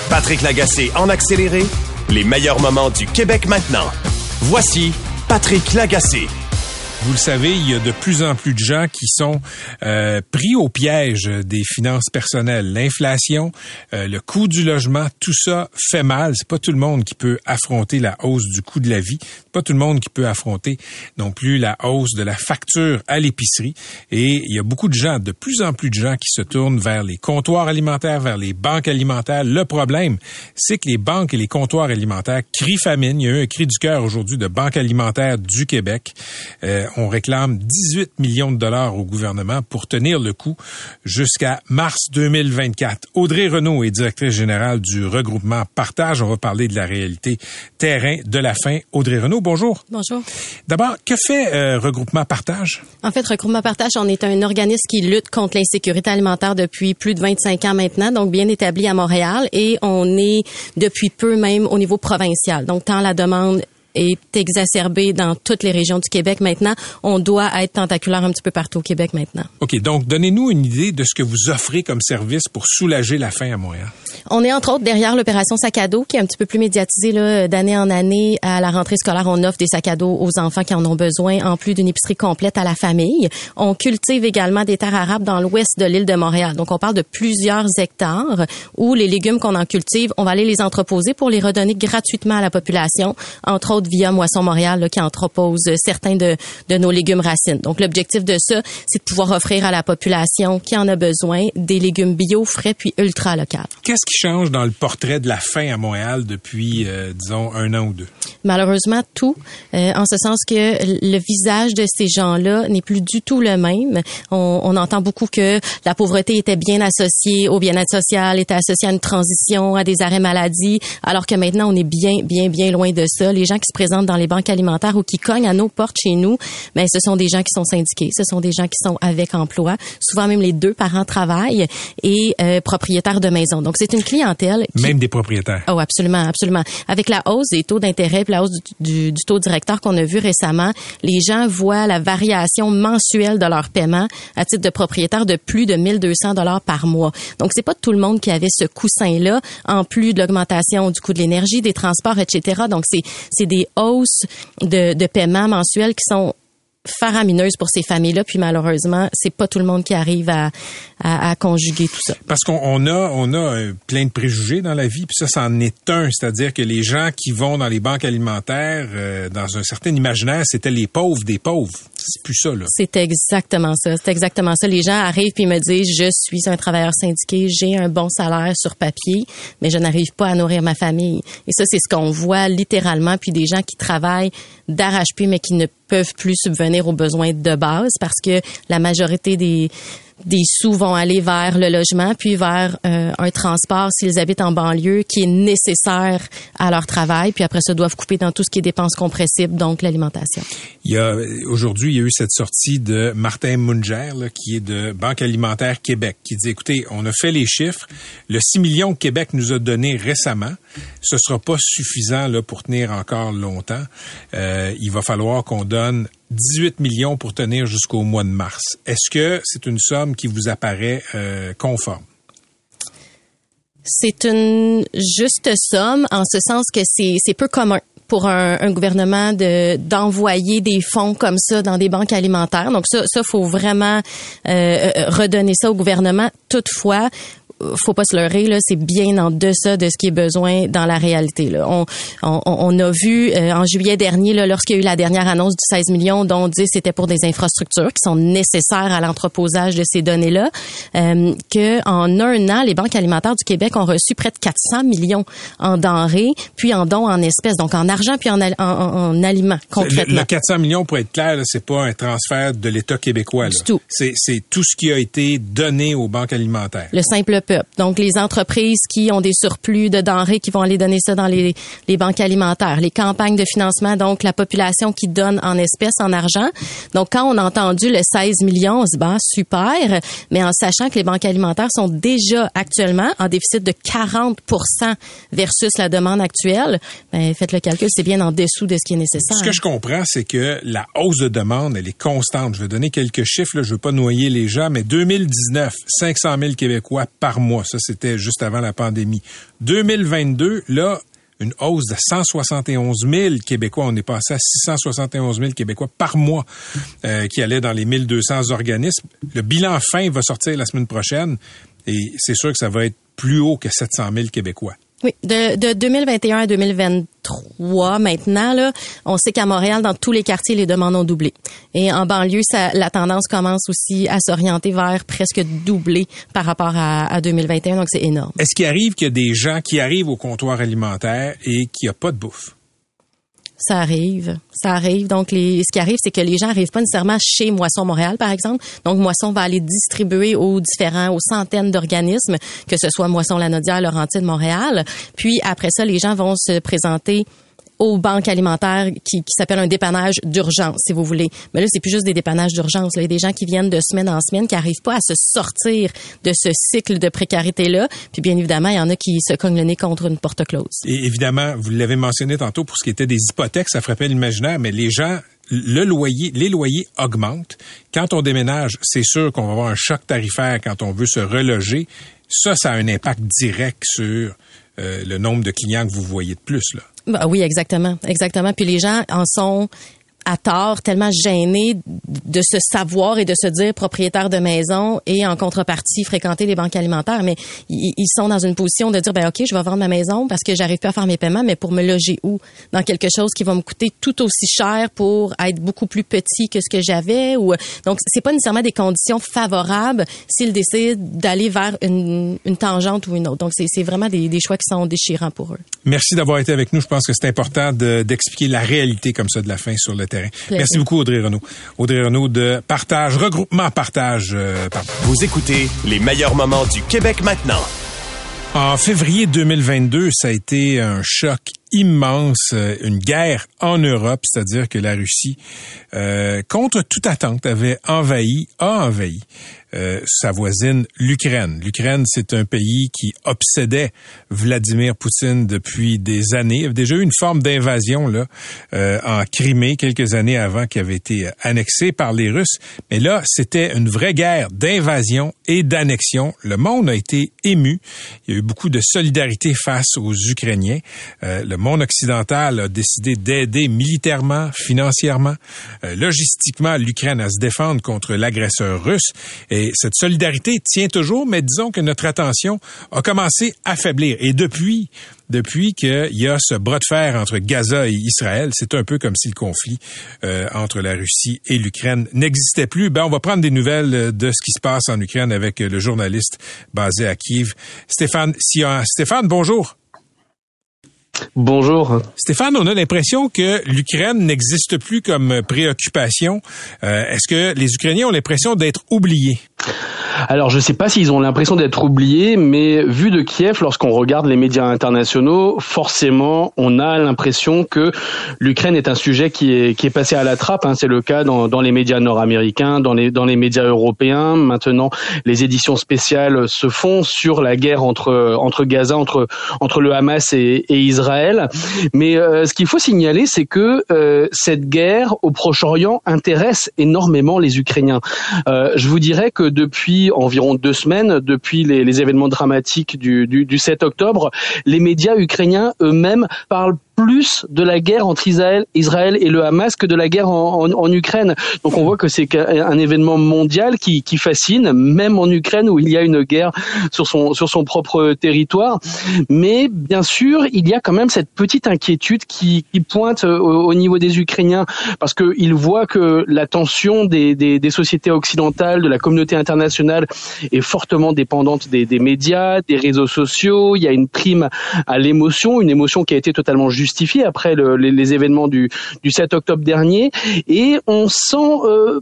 Patrick Lagacé en accéléré les meilleurs moments du Québec maintenant. Voici Patrick Lagacé. Vous le savez, il y a de plus en plus de gens qui sont euh, pris au piège des finances personnelles. L'inflation, euh, le coût du logement, tout ça fait mal. C'est pas tout le monde qui peut affronter la hausse du coût de la vie. Pas tout le monde qui peut affronter non plus la hausse de la facture à l'épicerie. Et il y a beaucoup de gens, de plus en plus de gens qui se tournent vers les comptoirs alimentaires, vers les banques alimentaires. Le problème, c'est que les banques et les comptoirs alimentaires crient famine. Il y a eu un cri du cœur aujourd'hui de Banque alimentaire du Québec. Euh, on réclame 18 millions de dollars au gouvernement pour tenir le coup jusqu'à mars 2024. Audrey Renault est directrice générale du regroupement Partage. On va parler de la réalité terrain de la fin. Audrey Renault, bonjour. Bonjour. D'abord, que fait euh, Regroupement Partage? En fait, Regroupement Partage, on est un organisme qui lutte contre l'insécurité alimentaire depuis plus de 25 ans maintenant, donc bien établi à Montréal, et on est depuis peu même au niveau provincial. Donc, tant la demande est exacerbé dans toutes les régions du Québec maintenant. On doit être tentaculaire un petit peu partout au Québec maintenant. OK. Donc, donnez-nous une idée de ce que vous offrez comme service pour soulager la faim à Montréal. On est entre autres derrière l'opération sac à dos qui est un petit peu plus médiatisée d'année en année. À la rentrée scolaire, on offre des sacs à dos aux enfants qui en ont besoin, en plus d'une épicerie complète à la famille. On cultive également des terres arabes dans l'ouest de l'île de Montréal. Donc, on parle de plusieurs hectares où les légumes qu'on en cultive, on va aller les entreposer pour les redonner gratuitement à la population, entre autres via Moisson Montréal qui entrepose certains de, de nos légumes racines. Donc, l'objectif de ça, c'est de pouvoir offrir à la population qui en a besoin des légumes bio, frais puis ultra locaux. Qu'est-ce qui change dans le portrait de la faim à Montréal depuis, euh, disons, un an ou deux? Malheureusement, tout, euh, en ce sens que le visage de ces gens-là n'est plus du tout le même. On, on, entend beaucoup que la pauvreté était bien associée au bien-être social, était associée à une transition, à des arrêts maladie, alors que maintenant, on est bien, bien, bien loin de ça. Les gens qui se présentent dans les banques alimentaires ou qui cognent à nos portes chez nous, mais ben, ce sont des gens qui sont syndiqués, ce sont des gens qui sont avec emploi. Souvent, même les deux parents travaillent et euh, propriétaires de maison. Donc, c'est une clientèle. Même des propriétaires. Oh, absolument, absolument. Avec la hausse des taux d'intérêt, la hausse du, du, taux directeur qu'on a vu récemment, les gens voient la variation mensuelle de leur paiement à titre de propriétaire de plus de 1200 dollars par mois. Donc, c'est pas tout le monde qui avait ce coussin-là, en plus de l'augmentation du coût de l'énergie, des transports, etc. Donc, c'est, c'est des hausses de, de paiement mensuels qui sont faramineuse pour ces familles-là. Puis malheureusement, c'est pas tout le monde qui arrive à, à, à conjuguer tout ça. Parce qu'on a, on a euh, plein de préjugés dans la vie, puis ça, c'en est un. C'est-à-dire que les gens qui vont dans les banques alimentaires, euh, dans un certain imaginaire, c'était les pauvres des pauvres. C'est plus ça, là. C'est exactement ça. C'est exactement ça. Les gens arrivent puis me disent, je suis un travailleur syndiqué, j'ai un bon salaire sur papier, mais je n'arrive pas à nourrir ma famille. Et ça, c'est ce qu'on voit littéralement. Puis des gens qui travaillent d'arrache-pied, mais qui ne peuvent plus subvenir aux besoins de base parce que la majorité des des sous vont aller vers le logement, puis vers euh, un transport s'ils habitent en banlieue qui est nécessaire à leur travail, puis après ça doivent couper dans tout ce qui est dépenses compressibles, donc l'alimentation. Il y a aujourd'hui, il y a eu cette sortie de Martin Munger, qui est de Banque alimentaire Québec, qui dit écoutez, on a fait les chiffres, le 6 millions que Québec nous a donné récemment, ce sera pas suffisant là pour tenir encore longtemps. Euh, il va falloir qu'on donne 18 millions pour tenir jusqu'au mois de mars. Est-ce que c'est une somme qui vous apparaît euh, conforme? C'est une juste somme en ce sens que c'est peu commun pour un, gouvernement de d'envoyer des fonds comme ça dans des banques alimentaires. Donc ça, ça faut vraiment euh, euh, redonner ça au gouvernement. Toutefois, faut pas se leurrer là, c'est bien en deçà de ce qui est besoin dans la réalité. Là. On, on, on a vu euh, en juillet dernier, là, lorsqu'il y a eu la dernière annonce du 16 millions, dont 10 c'était pour des infrastructures qui sont nécessaires à l'entreposage de ces données-là, euh, que en un an, les banques alimentaires du Québec ont reçu près de 400 millions en denrées, puis en dons en espèces, donc en argent puis en, en, en, aliments concrètement. Le, 400 millions, pour être clair, c'est pas un transfert de l'État québécois. Du tout. C'est tout ce qui a été donné aux banques alimentaires. Le simple donc, les entreprises qui ont des surplus de denrées qui vont aller donner ça dans les, les banques alimentaires, les campagnes de financement, donc la population qui donne en espèces, en argent. Donc, quand on a entendu le 16 millions, on se dit, bah, super, mais en sachant que les banques alimentaires sont déjà actuellement en déficit de 40% versus la demande actuelle, ben, faites le calcul, c'est bien en dessous de ce qui est nécessaire. Ce que je comprends, c'est que la hausse de demande, elle est constante. Je vais donner quelques chiffres, là, je veux pas noyer les gens, mais 2019, 500 000 Québécois par mois. Ça, c'était juste avant la pandémie. 2022, là, une hausse de 171 000 Québécois. On est passé à 671 000 Québécois par mois euh, qui allaient dans les 1200 organismes. Le bilan fin va sortir la semaine prochaine et c'est sûr que ça va être plus haut que 700 000 Québécois. Oui, de, de 2021 à 2023 maintenant, on sait qu'à Montréal, dans tous les quartiers, les demandes ont doublé. Et en banlieue, la tendance commence aussi à s'orienter vers presque doubler par rapport à, à 2021, donc c'est énorme. Est-ce qu'il arrive qu'il y a des gens qui arrivent au comptoir alimentaire et qu'il n'y a pas de bouffe? Ça arrive. Ça arrive. Donc, ce qui arrive, c'est que les gens arrivent pas nécessairement chez Moisson Montréal, par exemple. Donc, Moisson va aller distribuer aux différents, aux centaines d'organismes, que ce soit Moisson Lanaudière, Laurentide, Montréal. Puis, après ça, les gens vont se présenter aux banques alimentaires qui, qui s'appelle un dépannage d'urgence, si vous voulez. Mais là, c'est plus juste des dépannages d'urgence. Il y a des gens qui viennent de semaine en semaine, qui arrivent pas à se sortir de ce cycle de précarité-là. Puis bien évidemment, il y en a qui se cognent le nez contre une porte close. Et évidemment, vous l'avez mentionné tantôt pour ce qui était des hypothèques, ça frappait l'imaginaire, mais les gens le loyer, les loyers augmentent. Quand on déménage, c'est sûr qu'on va avoir un choc tarifaire quand on veut se reloger. Ça, ça a un impact direct sur euh, le nombre de clients que vous voyez de plus. Là. Bah oui, exactement, exactement. Puis les gens en sont à tort, tellement gênés de se savoir et de se dire propriétaire de maison et en contrepartie fréquenter les banques alimentaires. Mais ils, sont dans une position de dire, ben ok, je vais vendre ma maison parce que j'arrive pas à faire mes paiements, mais pour me loger où? Dans quelque chose qui va me coûter tout aussi cher pour être beaucoup plus petit que ce que j'avais. Ou donc c'est pas nécessairement des conditions favorables s'ils décident d'aller vers une, une, tangente ou une autre. Donc c'est vraiment des, des, choix qui sont déchirants pour eux. Merci d'avoir été avec nous. Je pense que c'est important d'expliquer la réalité comme ça de la fin sur le terrain. Merci beaucoup, Audrey Renaud. Audrey Renaud de Partage, regroupement Partage. Euh, Vous écoutez les meilleurs moments du Québec maintenant. En février 2022, ça a été un choc immense, euh, une guerre en Europe, c'est-à-dire que la Russie, euh, contre toute attente, avait envahi, a envahi euh, sa voisine, l'Ukraine. L'Ukraine, c'est un pays qui obsédait Vladimir Poutine depuis des années. Il y avait déjà eu une forme d'invasion là euh, en Crimée quelques années avant qui avait été annexée par les Russes. Mais là, c'était une vraie guerre d'invasion et d'annexion. Le monde a été ému. Il y a eu beaucoup de solidarité face aux Ukrainiens. Monde occidental a décidé d'aider militairement, financièrement, logistiquement l'Ukraine à se défendre contre l'agresseur russe. Et cette solidarité tient toujours, mais disons que notre attention a commencé à faiblir. Et depuis, depuis qu'il y a ce bras de fer entre Gaza et Israël, c'est un peu comme si le conflit euh, entre la Russie et l'Ukraine n'existait plus. Ben, on va prendre des nouvelles de ce qui se passe en Ukraine avec le journaliste basé à Kiev, Stéphane. Stéphane, bonjour. Bonjour. Stéphane, on a l'impression que l'Ukraine n'existe plus comme préoccupation. Euh, est-ce que les Ukrainiens ont l'impression d'être oubliés? Alors je ne sais pas s'ils ont l'impression d'être oubliés, mais vu de Kiev, lorsqu'on regarde les médias internationaux, forcément on a l'impression que l'Ukraine est un sujet qui est, qui est passé à la trappe. Hein. C'est le cas dans, dans les médias nord-américains, dans les, dans les médias européens. Maintenant, les éditions spéciales se font sur la guerre entre, entre Gaza, entre, entre le Hamas et, et Israël. Mais euh, ce qu'il faut signaler, c'est que euh, cette guerre au Proche-Orient intéresse énormément les Ukrainiens. Euh, je vous dirais que depuis environ deux semaines, depuis les, événements dramatiques du, du, du 7 octobre, les médias ukrainiens eux-mêmes parlent plus de la guerre entre Israël, Israël et le Hamas que de la guerre en, en, en Ukraine. Donc on voit que c'est un événement mondial qui, qui, fascine, même en Ukraine où il y a une guerre sur son, sur son propre territoire. Mais bien sûr, il y a quand même cette petite inquiétude qui, qui pointe au, au, niveau des Ukrainiens parce qu'ils voient que la tension des, des, des, sociétés occidentales, de la communauté internationale est fortement dépendante des, des médias, des réseaux sociaux. Il y a une prime à l'émotion, une émotion qui a été totalement justifiée justifié après le, les, les, événements du, du 7 octobre dernier. Et on sent euh,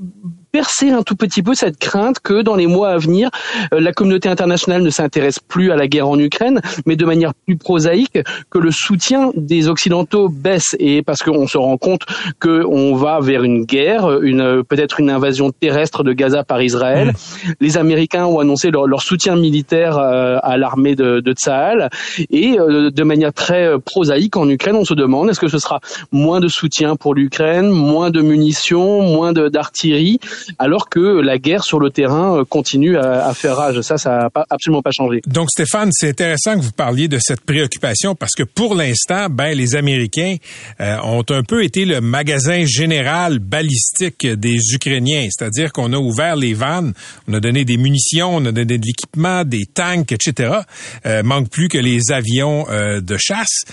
percer un tout petit peu cette crainte que dans les mois à venir, euh, la communauté internationale ne s'intéresse plus à la guerre en Ukraine, mais de manière plus prosaïque, que le soutien des Occidentaux baisse. Et parce qu'on se rend compte qu'on va vers une guerre, une peut-être une invasion terrestre de Gaza par Israël. Mmh. Les Américains ont annoncé leur, leur soutien militaire euh, à l'armée de, de Tsahal. Et euh, de manière très prosaïque, en Ukraine, on se demande est-ce que ce sera moins de soutien pour l'Ukraine, moins de munitions, moins d'artillerie? Alors que la guerre sur le terrain euh, continue à, faire rage. Ça, ça n'a absolument pas changé. Donc, Stéphane, c'est intéressant que vous parliez de cette préoccupation parce que pour l'instant, ben, les Américains euh, ont un peu été le magasin général balistique des Ukrainiens. C'est-à-dire qu'on a ouvert les vannes, on a donné des munitions, on a donné de l'équipement, des tanks, etc. Euh, manque plus que les avions euh, de chasse.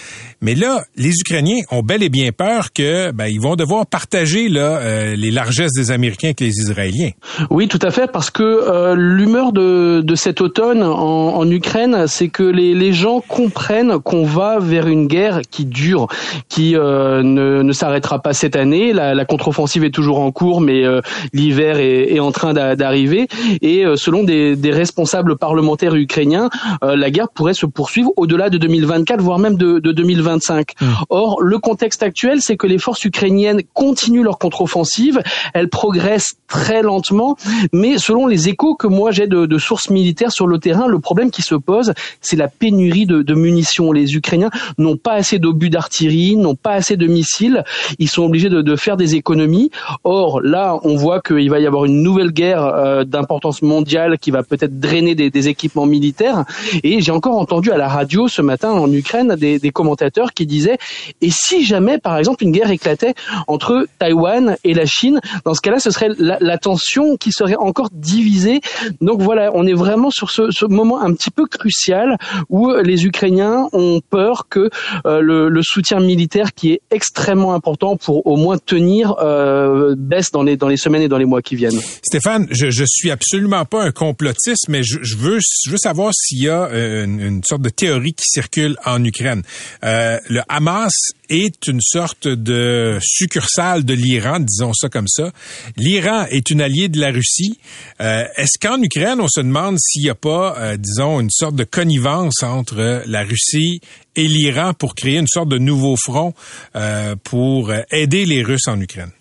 Mais là, les Ukrainiens ont bel et bien peur que ben, ils vont devoir partager là, euh, les largesses des Américains avec les Israéliens. Oui, tout à fait, parce que euh, l'humeur de, de cet automne en, en Ukraine, c'est que les, les gens comprennent qu'on va vers une guerre qui dure, qui euh, ne, ne s'arrêtera pas cette année. La, la contre-offensive est toujours en cours, mais euh, l'hiver est, est, en train d'arriver. Et selon des, des, responsables parlementaires ukrainiens, la guerre pourrait se poursuivre au-delà de 2024, voire même de, de 2025. Mmh. Or, le contexte actuel, c'est que les forces ukrainiennes continuent leur contre-offensive. Elles progressent très lentement, mais selon les échos que moi j'ai de, de, sources militaires sur le terrain, le problème qui se pose, c'est la pénurie de, de, munitions. Les Ukrainiens n'ont pas assez d'obus d'artillerie, n'ont pas assez de missiles. Ils sont obligés de, de faire des économies. Or, là, on voit qu'il va y avoir une nouvelle guerre euh, d'importance mondiale qui va peut-être drainer des, des, équipements militaires. Et j'ai encore entendu à la radio ce matin en Ukraine des, des commentateurs qui disaient et si jamais, par exemple, une guerre éclatait entre Taïwan et la Chine, dans ce cas-là, ce serait la, la tension qui serait encore divisée. Donc voilà, on est vraiment sur ce, ce moment un petit peu crucial où les Ukrainiens ont peur que euh, le, le, soutien militaire, qui est extrêmement important pour au moins tenir, euh, baisse dans les dans les semaines et dans les mois qui viennent. Stéphane, je, je suis absolument pas un complotiste, mais je, je veux je veux savoir s'il y a euh, une, une, sorte de théorie qui circule en Ukraine. Euh, le Hamas est une sorte de succursale de l'Iran, disons ça comme ça. L'Iran est une alliée de la Russie. Euh, Est-ce qu'en Ukraine, on se demande s'il n'y a pas, euh, disons, une sorte de connivence entre la Russie et l'Iran pour créer une sorte de nouveau front euh, pour aider les Russes en Ukraine?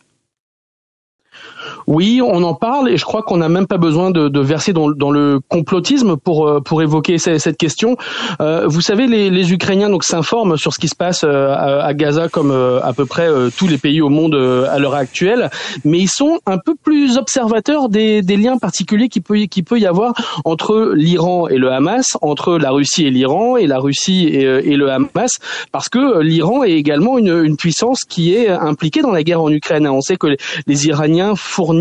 Oui, on en parle et je crois qu'on n'a même pas besoin de, de verser dans, dans, le complotisme pour euh, pour évoquer cette, question. Euh, vous savez, les, les, Ukrainiens donc s'informent sur ce qui se passe euh, à, Gaza comme euh, à peu près tous les pays au monde à l'heure actuelle, mais ils sont un peu plus observateurs des, des liens particuliers qui peut qui peut y avoir entre l'Iran et le Hamas, entre la Russie et l'Iran et la Russie et, et, le Hamas, parce que l'Iran est également une, une, puissance qui est impliquée dans la guerre en Ukraine. On sait que les Iraniens fournissent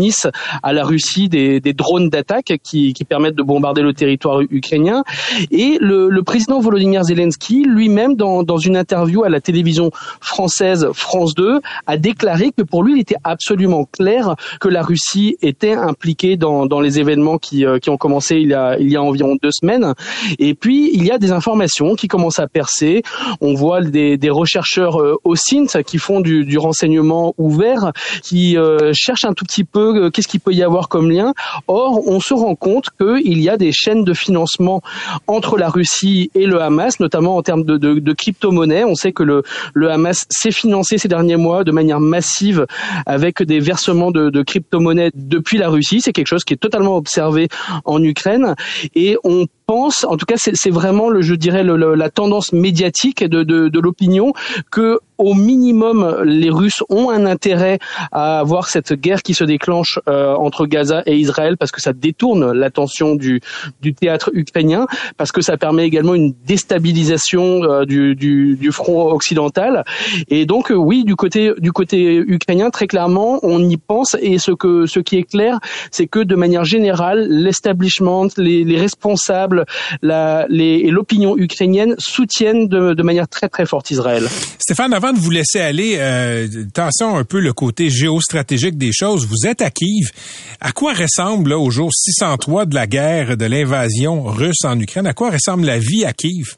à la Russie des, drones d'attaque qui, permettent de bombarder le territoire ukrainien. Et le, président Volodymyr Zelensky, lui-même, dans, une interview à la télévision française France 2, a déclaré que pour lui, il était absolument clair que la Russie était impliquée dans, les événements qui, euh, qui ont commencé il y, a, il y a environ deux semaines. Et puis, il y a des informations qui commencent à percer. On voit des, des rechercheurs euh, au SINT qui font du, renseignement ouvert, qui euh, cherchent un tout petit peu euh, qu'est-ce qu'il peut y avoir comme lien. Or, on se rend compte qu'il y a des chaînes de financement entre la Russie et le Hamas, notamment en termes de, crypto-monnaies. On sait que le, Hamas s'est financé ces derniers mois de manière massive avec des versements de, de crypto-monnaies depuis la Russie. C'est quelque chose qui est totalement observé en Ukraine. Et on en tout cas, c'est vraiment, le, je dirais, le, la tendance médiatique de, de, de l'opinion que au minimum, les Russes ont un intérêt à avoir cette guerre qui se déclenche euh, entre Gaza et Israël parce que ça détourne l'attention du, du théâtre ukrainien, parce que ça permet également une déstabilisation euh, du, du, du, front occidental. Et donc, euh, oui, du côté du côté ukrainien, très clairement, on y pense. Et ce que ce qui est clair, c'est que de manière générale, l'establishment, les, les responsables, les, l'opinion ukrainienne soutiennent de, manière très très forte Israël. Stéphane, avant de vous laisser aller, euh, un peu le côté géostratégique des choses. Vous êtes à Kiev. À quoi ressemble, là, au jour 603 de la guerre, de l'invasion russe en Ukraine, à quoi ressemble la vie à Kiev?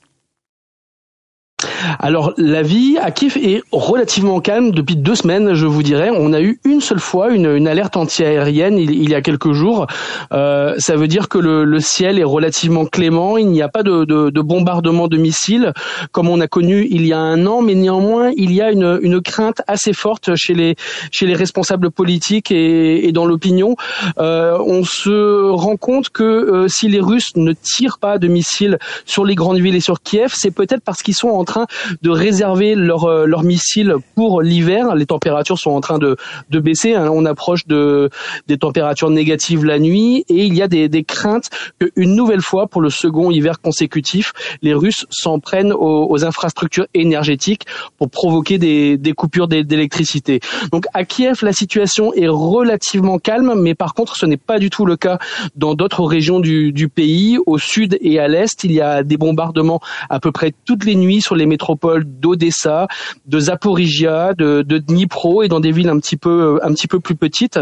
Alors la vie à Kiev est relativement calme depuis deux semaines, je vous dirais. On a eu une seule fois une, une alerte antiaérienne il, il, y a quelques jours. Euh, ça veut dire que le, le, ciel est relativement clément. Il n'y a pas de, de, de, bombardement de missiles comme on a connu il y a un an, mais néanmoins il y a une, une crainte assez forte chez les chez les responsables politiques et, et dans l'opinion. Euh, on se rend compte que euh, si les Russes ne tirent pas de missiles sur les grandes villes et sur Kiev, c'est peut-être parce qu'ils sont en train de réserver leurs euh, leurs missiles pour l'hiver. Les températures sont en train de, de baisser. Hein. On approche de des températures négatives la nuit et il y a des, des craintes qu'une nouvelle fois, pour le second hiver consécutif, les Russes s'en prennent aux, aux, infrastructures énergétiques pour provoquer des, des coupures d'électricité. Donc à Kiev, la situation est relativement calme, mais par contre, ce n'est pas du tout le cas dans d'autres régions du, du pays. Au sud et à l'est, il y a des bombardements à peu près toutes les nuits sur les métropoles métropole d'Odessa, de Zaporizhia, de, de Dnipro et dans des villes un petit peu un petit peu plus petites.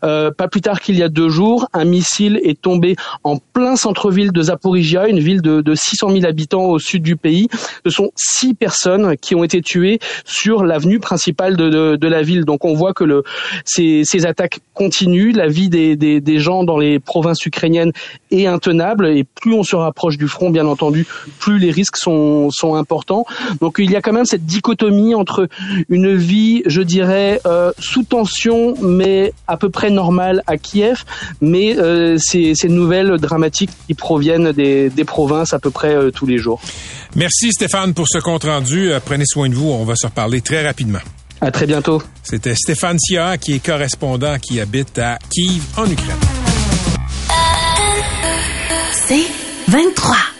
pas plus tard qu'il y a deux jours, un missile est tombé en plein centre-ville de Zaporizhia, une ville de, de 600 000 habitants au sud du pays. Ce sont six personnes qui ont été tuées sur l'avenue principale de, de, de, la ville. Donc on voit que le, ces, ces attaques continuent, la vie des, des, des gens dans les provinces ukrainiennes est intenable et plus on se rapproche du front, bien entendu, plus les risques sont, sont importants. Donc il y a quand même cette dichotomie entre une vie, je dirais, euh, sous tension, mais à peu près normale à Kiev, mais euh, ces, ces, nouvelles dramatiques qui proviennent des, des provinces à peu près euh, tous les jours. Merci Stéphane pour ce compte rendu. Euh, prenez soin de vous. On va se reparler très rapidement. À très bientôt. C'était Stéphane Sia, qui est correspondant qui habite à Kiev, en Ukraine. C'est 23.